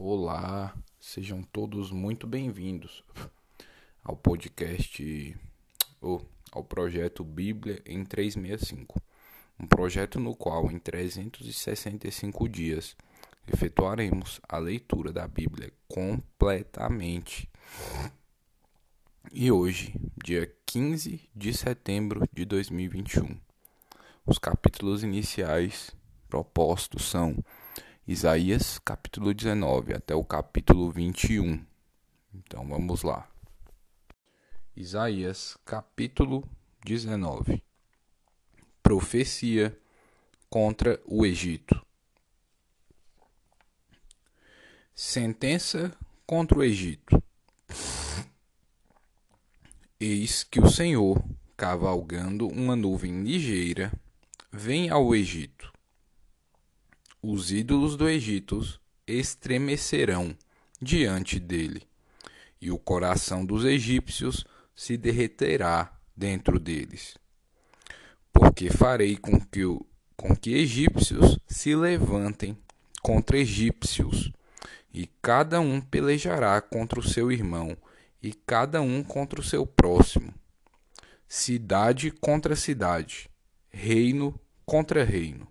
Olá, sejam todos muito bem-vindos ao podcast ou ao projeto Bíblia em 365. Um projeto no qual em 365 dias efetuaremos a leitura da Bíblia completamente. E hoje, dia 15 de setembro de 2021, os capítulos iniciais propostos são Isaías capítulo 19 até o capítulo 21. Então vamos lá. Isaías capítulo 19 Profecia contra o Egito. Sentença contra o Egito. Eis que o Senhor, cavalgando uma nuvem ligeira, vem ao Egito os ídolos do Egito estremecerão diante dele, e o coração dos egípcios se derreterá dentro deles. Porque farei com que, com que egípcios se levantem contra egípcios, e cada um pelejará contra o seu irmão, e cada um contra o seu próximo, cidade contra cidade, reino contra reino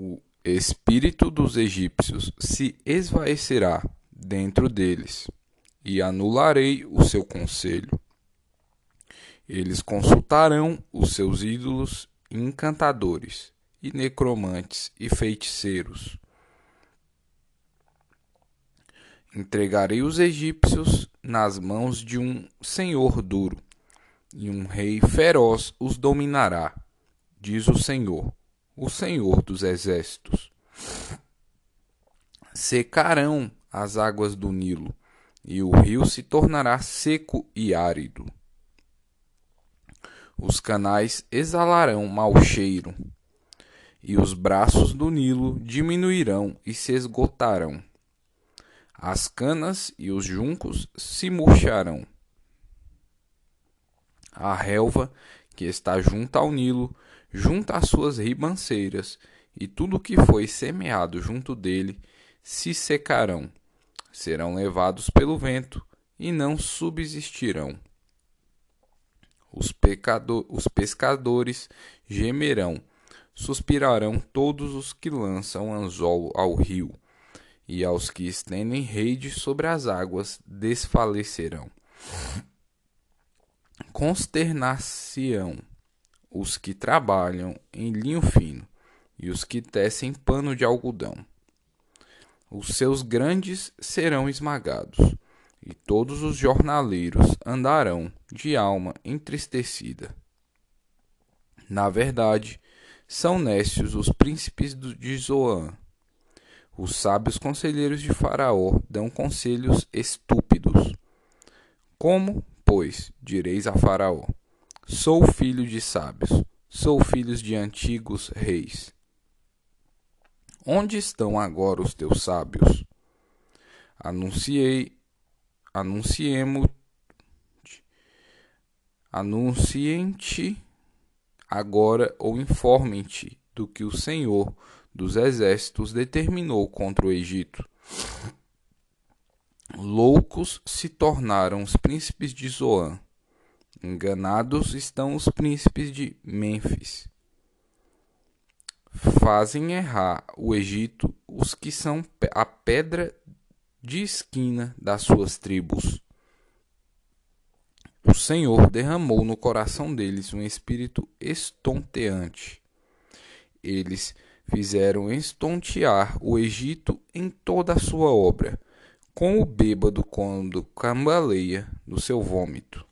o espírito dos egípcios se esvaecerá dentro deles, e anularei o seu conselho. Eles consultarão os seus ídolos encantadores, e necromantes e feiticeiros. Entregarei os egípcios nas mãos de um senhor duro, e um rei feroz os dominará, diz o Senhor o Senhor dos Exércitos. Secarão as águas do Nilo, e o rio se tornará seco e árido. Os canais exalarão mau cheiro, e os braços do Nilo diminuirão e se esgotarão. As canas e os juncos se murcharão. A relva que está junto ao Nilo junto às suas ribanceiras, e tudo o que foi semeado junto dele se secarão, serão levados pelo vento e não subsistirão. Os, pecador, os pescadores gemerão, suspirarão todos os que lançam anzol ao rio, e aos que estendem rede sobre as águas desfalecerão. Consternar-se-ão os que trabalham em linho fino e os que tecem pano de algodão. Os seus grandes serão esmagados, e todos os jornaleiros andarão de alma entristecida. Na verdade, são nécios os príncipes de Zoan. Os sábios conselheiros de Faraó dão conselhos estúpidos. Como, pois, direis a Faraó: Sou filho de sábios, sou filho de antigos reis. Onde estão agora os teus sábios? Anunciei, anunciemo, anunciem-te agora ou informem-te do que o Senhor dos exércitos determinou contra o Egito. Loucos se tornaram os príncipes de Zoan Enganados estão os príncipes de Mênfis. Fazem errar o Egito os que são a pedra de esquina das suas tribos. O Senhor derramou no coração deles um espírito estonteante. Eles fizeram estontear o Egito em toda a sua obra, com o bêbado quando cambaleia no seu vômito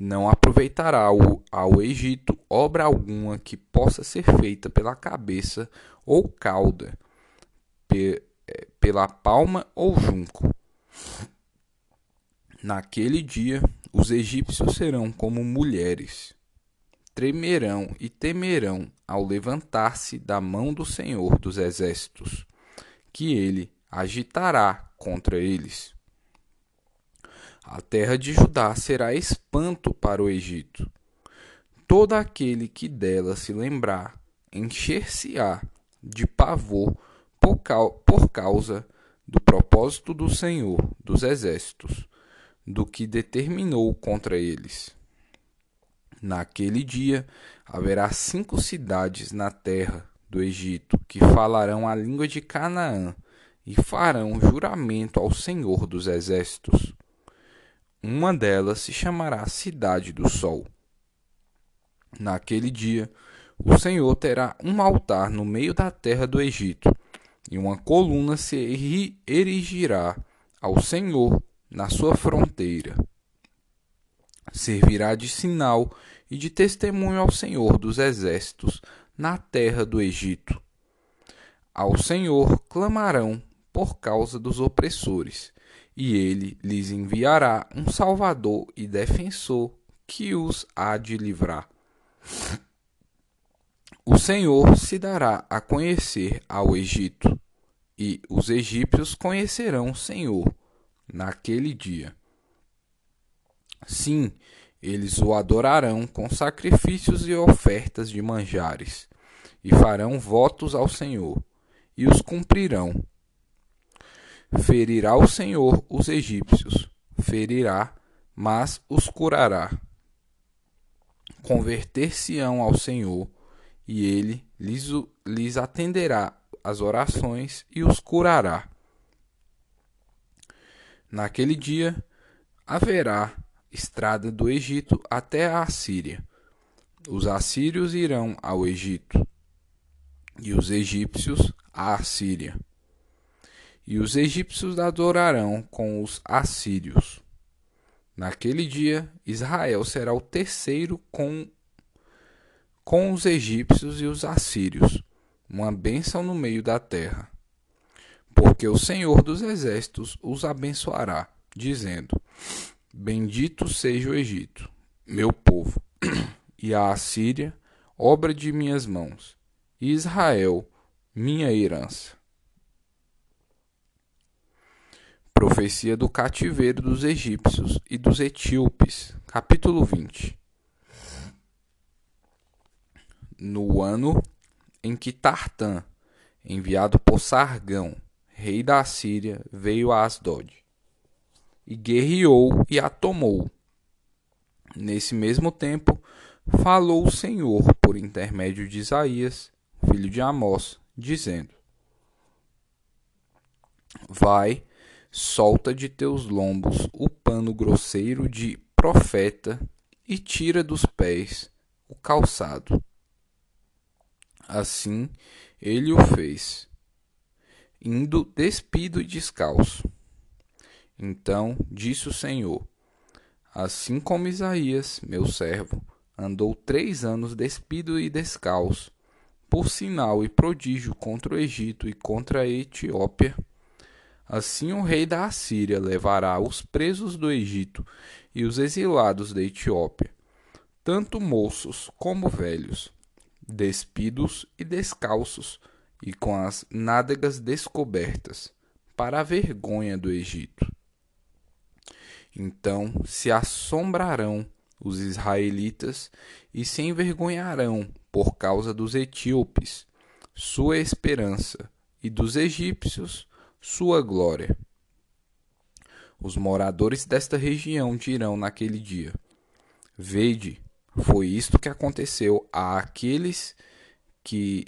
não aproveitará ao, ao Egito obra alguma que possa ser feita pela cabeça ou cauda, pe, é, pela palma ou junco. Naquele dia, os egípcios serão como mulheres, tremerão e temerão ao levantar-se da mão do Senhor dos Exércitos, que ele agitará contra eles. A terra de Judá será espanto para o Egito. Todo aquele que dela se lembrar encher-se-á de pavor por, causa do propósito do Senhor dos Exércitos, do que determinou contra eles. Naquele dia haverá cinco cidades na terra do Egito que falarão a língua de Canaã e farão juramento ao Senhor dos Exércitos. Uma delas se chamará Cidade do Sol. Naquele dia, o Senhor terá um altar no meio da terra do Egito, e uma coluna se erigirá ao Senhor na sua fronteira. Servirá de sinal e de testemunho ao Senhor dos exércitos na terra do Egito. Ao Senhor clamarão por causa dos opressores, e ele lhes enviará um Salvador e defensor que os há de livrar. O Senhor se dará a conhecer ao Egito, e os egípcios conhecerão o Senhor naquele dia. Sim, eles o adorarão com sacrifícios e ofertas de manjares, e farão votos ao Senhor, e os cumprirão. Ferirá o Senhor os egípcios, ferirá, mas os curará. Converter-se-ão ao Senhor, e ele lhes, lhes atenderá as orações e os curará. Naquele dia haverá estrada do Egito até a Assíria. Os assírios irão ao Egito, e os egípcios à Assíria. E os egípcios adorarão com os assírios. Naquele dia, Israel será o terceiro com, com os egípcios e os assírios, uma bênção no meio da terra. Porque o Senhor dos exércitos os abençoará, dizendo: Bendito seja o Egito, meu povo, e a Assíria, obra de minhas mãos, e Israel, minha herança. Profecia do cativeiro dos egípcios e dos etíopes, capítulo 20. No ano em que Tartã, enviado por Sargão, rei da Assíria, veio a Asdod e guerreou e a tomou. Nesse mesmo tempo, falou o Senhor por intermédio de Isaías, filho de Amós, dizendo: Vai, solta de teus lombos o pano grosseiro de profeta e tira dos pés o calçado. Assim ele o fez, indo despido e descalço. Então disse o Senhor: Assim como Isaías, meu servo, andou três anos despido e descalço, por sinal e prodígio contra o Egito e contra a Etiópia, assim o rei da Assíria levará os presos do Egito e os exilados da Etiópia, tanto moços como velhos, despidos e descalços, e com as nádegas descobertas, para a vergonha do Egito. Então se assombrarão os israelitas e se envergonharão por causa dos etíopes, sua esperança, e dos egípcios, sua glória. Os moradores desta região dirão naquele dia: Vede, foi isto que aconteceu a aqueles que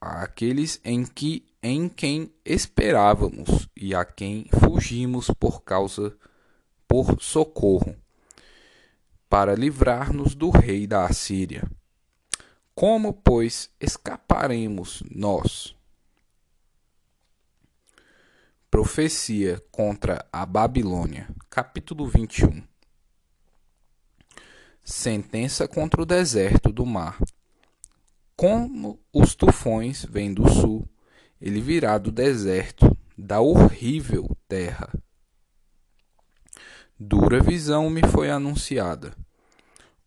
aqueles em que em quem esperávamos e a quem fugimos por causa por socorro, para livrar-nos do rei da Assíria. Como, pois, escaparemos nós? Profecia contra a Babilônia, capítulo 21. Sentença contra o deserto do mar. Como os tufões vêm do sul, ele virá do deserto, da horrível terra Dura visão me foi anunciada.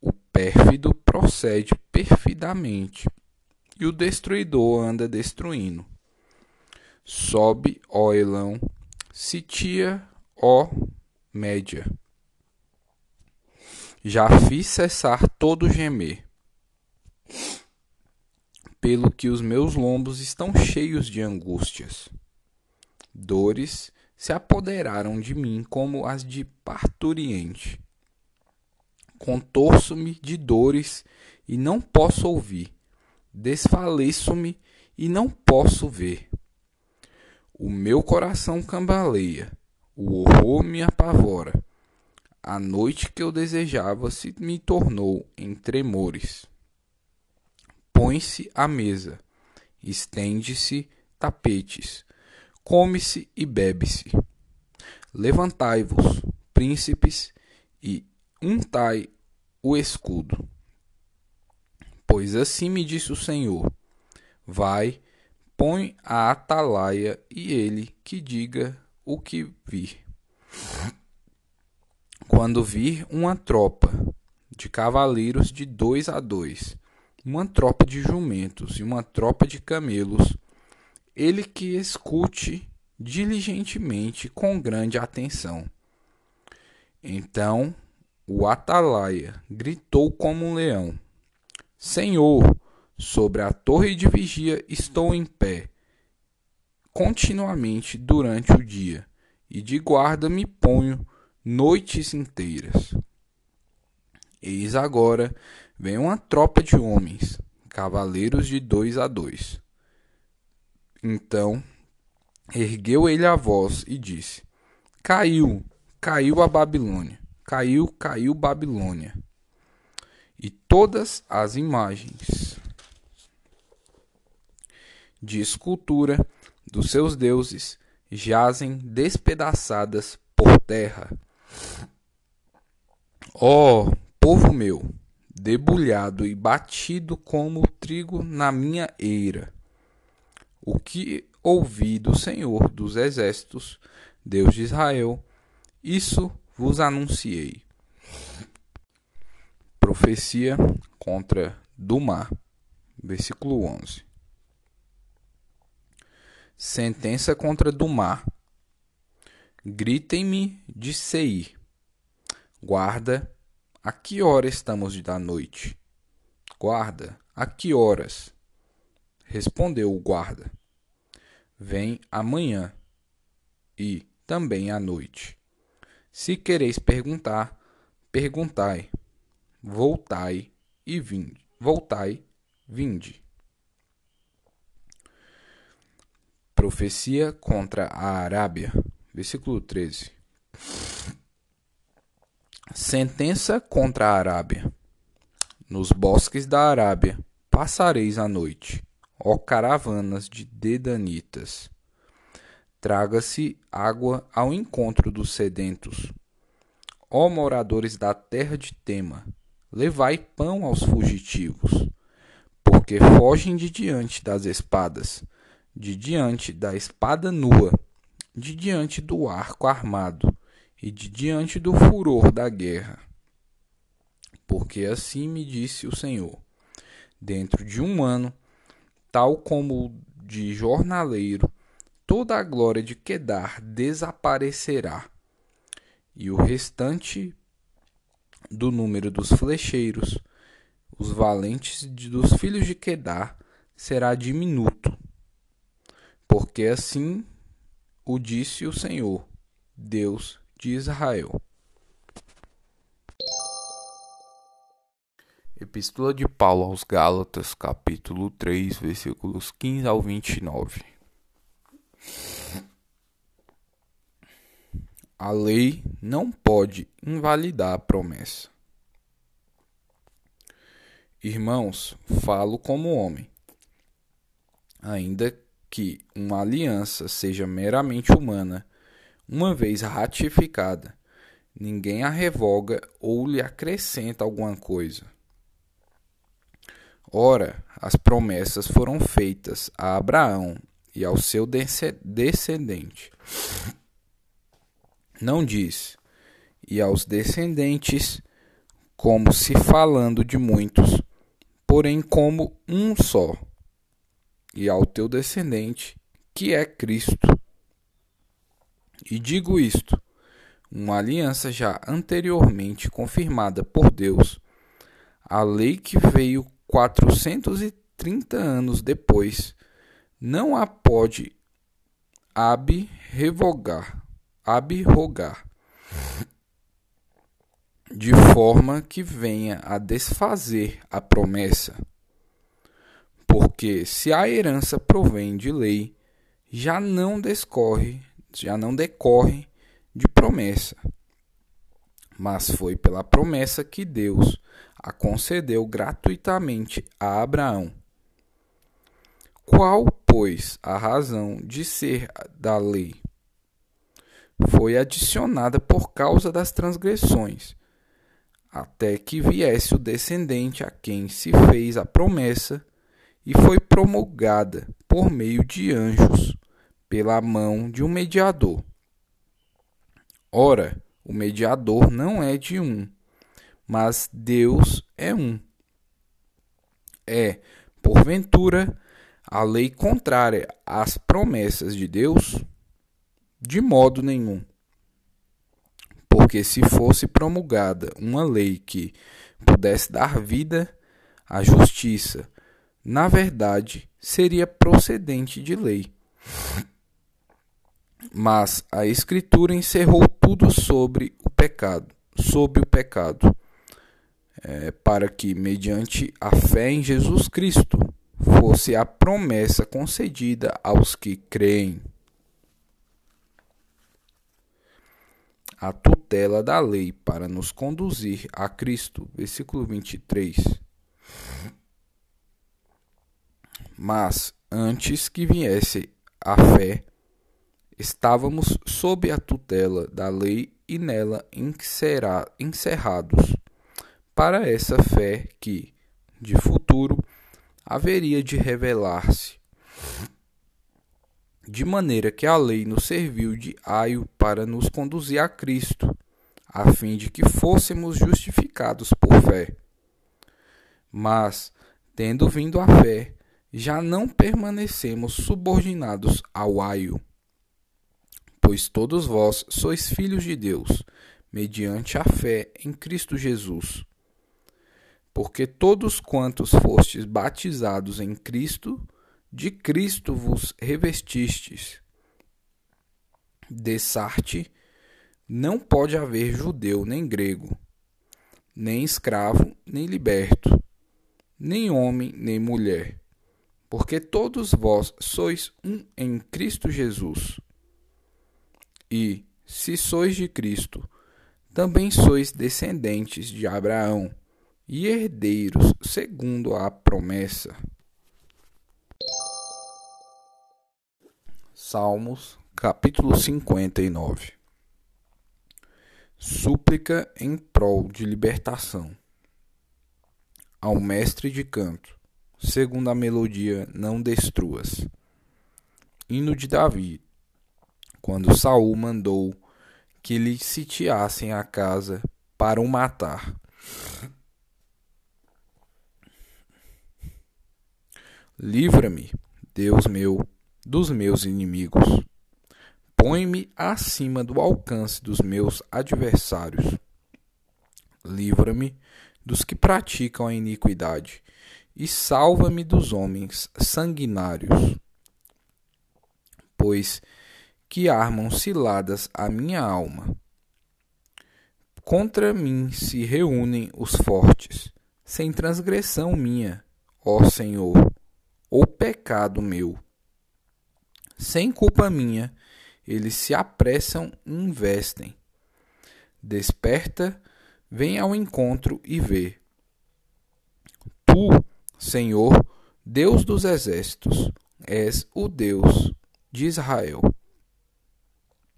O pérfido procede perfidamente, e o destruidor anda destruindo. Sobe, ó Elão, sitia, ó Média. Já fiz cessar todo gemer. pelo que os meus lombos estão cheios de angústias. Dores se apoderaram de mim como as de parturiente. Contorço-me de dores e não posso ouvir. Desfaleço-me e não posso ver. O meu coração cambaleia, o horror me apavora. A noite que eu desejava se me tornou em tremores. Põe-se a mesa, estende-se tapetes, come-se e bebe-se. Levantai-vos, príncipes, e untai o escudo. Pois assim me disse o Senhor: Vai, põe a atalaia, e ele que diga o que vir. Quando vir uma tropa de cavaleiros de dois a dois, uma tropa de jumentos e uma tropa de camelos, ele que escute diligentemente com grande atenção. Então o atalaia gritou como um leão: Senhor, sobre a torre de vigia estou em pé continuamente durante o dia, e de guarda me ponho noites inteiras. Eis agora vem uma tropa de homens, cavaleiros de dois a dois. Então ergueu ele a voz e disse: Caiu, caiu a Babilônia, caiu, caiu Babilônia. E todas as imagens de escultura dos seus deuses jazem despedaçadas por terra. Ó oh, povo meu, debulhado e batido como trigo na minha eira, o que ouvi do Senhor dos exércitos, Deus de Israel, isso vos anunciei. Profecia contra Dumar, versículo 11. Sentença contra Dumar. Gritem-me de Seir. Guarda, a que hora estamos da noite? Guarda, a que horas? Respondeu o guarda. Vem amanhã e também à noite. Se quereis perguntar, perguntai. Voltai e vinde. Voltai, vinde. Profecia contra a Arábia, versículo 13. Sentença contra a Arábia. Nos bosques da Arábia passareis a noite, ó caravanas de dedanitas. Traga-se água ao encontro dos sedentos. Ó moradores da terra de Tema, levai pão aos fugitivos, porque fogem de diante das espadas de diante da espada nua, de diante do arco armado e de diante do furor da guerra. Porque assim me disse o Senhor: dentro de um ano, tal como de jornaleiro, toda a glória de Quedar desaparecerá, e o restante do número dos flecheiros, os valentes dos filhos de Quedar, será diminuto porque assim o disse o Senhor, Deus de Israel. Epístola de Paulo aos Gálatas, capítulo 3, versículos 15 ao 29. A lei não pode invalidar a promessa. Irmãos, falo como homem, ainda que uma aliança seja meramente humana, uma vez ratificada, ninguém a revoga ou lhe acrescenta alguma coisa. Ora, as promessas foram feitas a Abraão e ao seu descendente. Não diz, e aos descendentes, como se falando de muitos, porém como um só e ao teu descendente, que é Cristo. E digo isto: uma aliança já anteriormente confirmada por Deus, a lei que veio 400 trinta anos depois, não a pode ab-revogar, abrogar, de forma que venha a desfazer a promessa. Porque se a herança provém de lei, já não descorre, já não decorre de promessa. Mas foi pela promessa que Deus a concedeu gratuitamente a Abraão. Qual, pois, a razão de ser da lei? Foi adicionada por causa das transgressões, até que viesse o descendente a quem se fez a promessa, e foi promulgada por meio de anjos, pela mão de um mediador. Ora, o mediador não é de um, mas Deus é um. É, porventura, a lei contrária às promessas de Deus? De modo nenhum. Porque se fosse promulgada uma lei que pudesse dar vida à justiça, na verdade seria procedente de lei. Mas a Escritura encerrou tudo sobre o pecado, sobre o pecado, é, para que, mediante a fé em Jesus Cristo, fosse a promessa concedida aos que creem. A tutela da lei para nos conduzir a Cristo. Versículo 23. Mas antes que viesse a fé, estávamos sob a tutela da lei e nela encerrados, para essa fé que, de futuro, haveria de revelar-se. De maneira que a lei nos serviu de aio para nos conduzir a Cristo, a fim de que fôssemos justificados por fé. Mas, tendo vindo a fé, já não permanecemos subordinados ao aio. Pois todos vós sois filhos de Deus, mediante a fé em Cristo Jesus porque todos quantos fostes batizados em Cristo, de Cristo vos revestistes. Dessarte, não pode haver judeu nem grego, nem escravo nem liberto, nem homem nem mulher, porque todos vós sois um em Cristo Jesus. E, se sois de Cristo, também sois descendentes de Abraão e herdeiros segundo a promessa. Salmos, capítulo 59 Súplica em prol de libertação. Ao mestre de canto, segundo a melodia Não Destruas. Hino de Davi, quando Saul mandou que lhe sitiassem a casa para o matar. Livra-me, Deus meu, dos meus inimigos. Põe-me acima do alcance dos meus adversários. Livra-me dos que praticam a iniquidade e salva-me dos homens sanguinários. Pois que armam ciladas a minha alma. Contra mim se reúnem os fortes, sem transgressão minha, ó Senhor o pecado meu. Sem culpa minha, eles se apressam e investem. Desperta, vem ao encontro e vê. Tu, Senhor, Deus dos exércitos, és o Deus de Israel.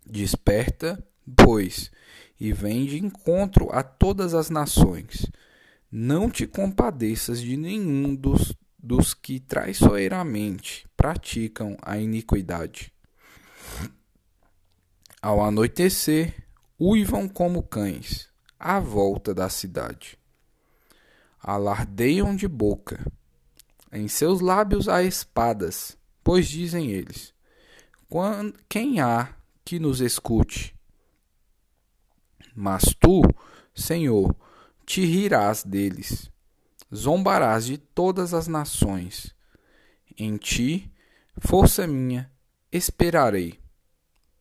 Desperta, pois, e vem de encontro a todas as nações. Não te compadeças de nenhum dos dos que traiçoeiramente praticam a iniquidade. Ao anoitecer, uivam como cães à volta da cidade. Alardeiam de boca. Em seus lábios há espadas, pois dizem eles: Quem há que nos escute? Mas tu, Senhor, te rirás deles zombarás de todas as nações. Em ti, força minha, esperarei,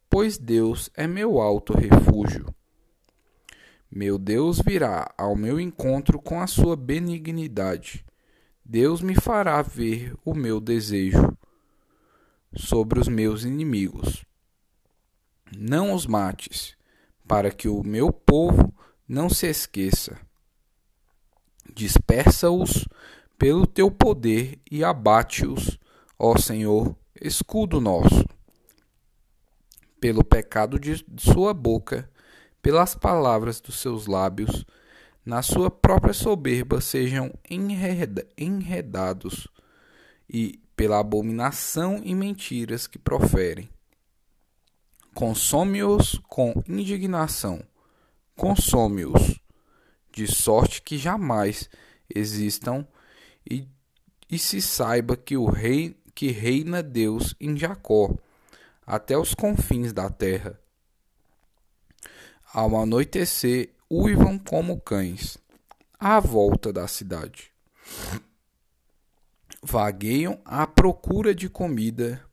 pois Deus é meu alto refúgio. Meu Deus virá ao meu encontro com a sua benignidade. Deus me fará ver o meu desejo sobre os meus inimigos. Não os mates, para que o meu povo não se esqueça. Dispersa-os pelo teu poder e abate-os, ó Senhor, escudo nosso. Pelo pecado de sua boca, pelas palavras dos seus lábios, na sua própria soberba sejam enredados e pela abominação e mentiras que proferem. Consome-os com indignação, consome-os, de sorte que jamais existam e, e se saiba que o rei que reina Deus em Jacó, até os confins da terra. Ao anoitecer, uivam como cães, à volta da cidade. Vagueiam à procura de comida,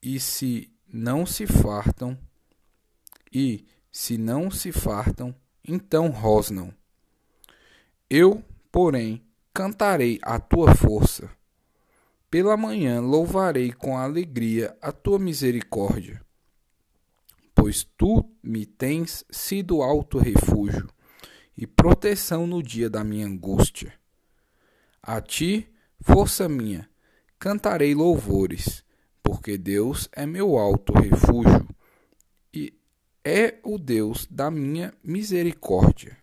e se não se fartam, e se não se fartam, então rosnam. Eu, porém, cantarei a tua força. Pela manhã louvarei com alegria a tua misericórdia, pois tu me tens sido alto refúgio e proteção no dia da minha angústia. A ti, força minha, cantarei louvores, porque Deus é meu alto refúgio e é o Deus da minha misericórdia.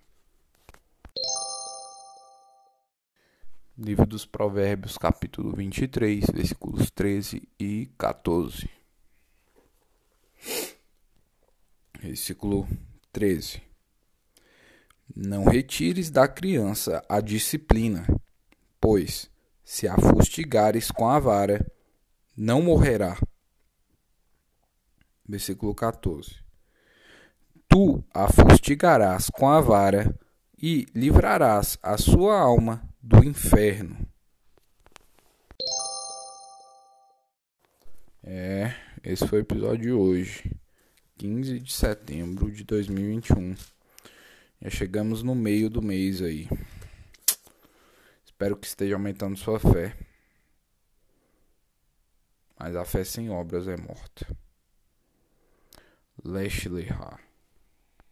Livro dos Provérbios, capítulo 23, versículos 13 e 14. Versículo 13. Não retires da criança a disciplina, pois, se a fustigares com a vara, não morrerá. Versículo 14. Tu a fustigarás com a vara e livrarás a sua alma do inferno. É, esse foi o episódio de hoje, 15 de setembro de 2021. Já chegamos no meio do mês aí. Espero que esteja aumentando sua fé. Mas a fé sem obras é morta. Leslie Ha.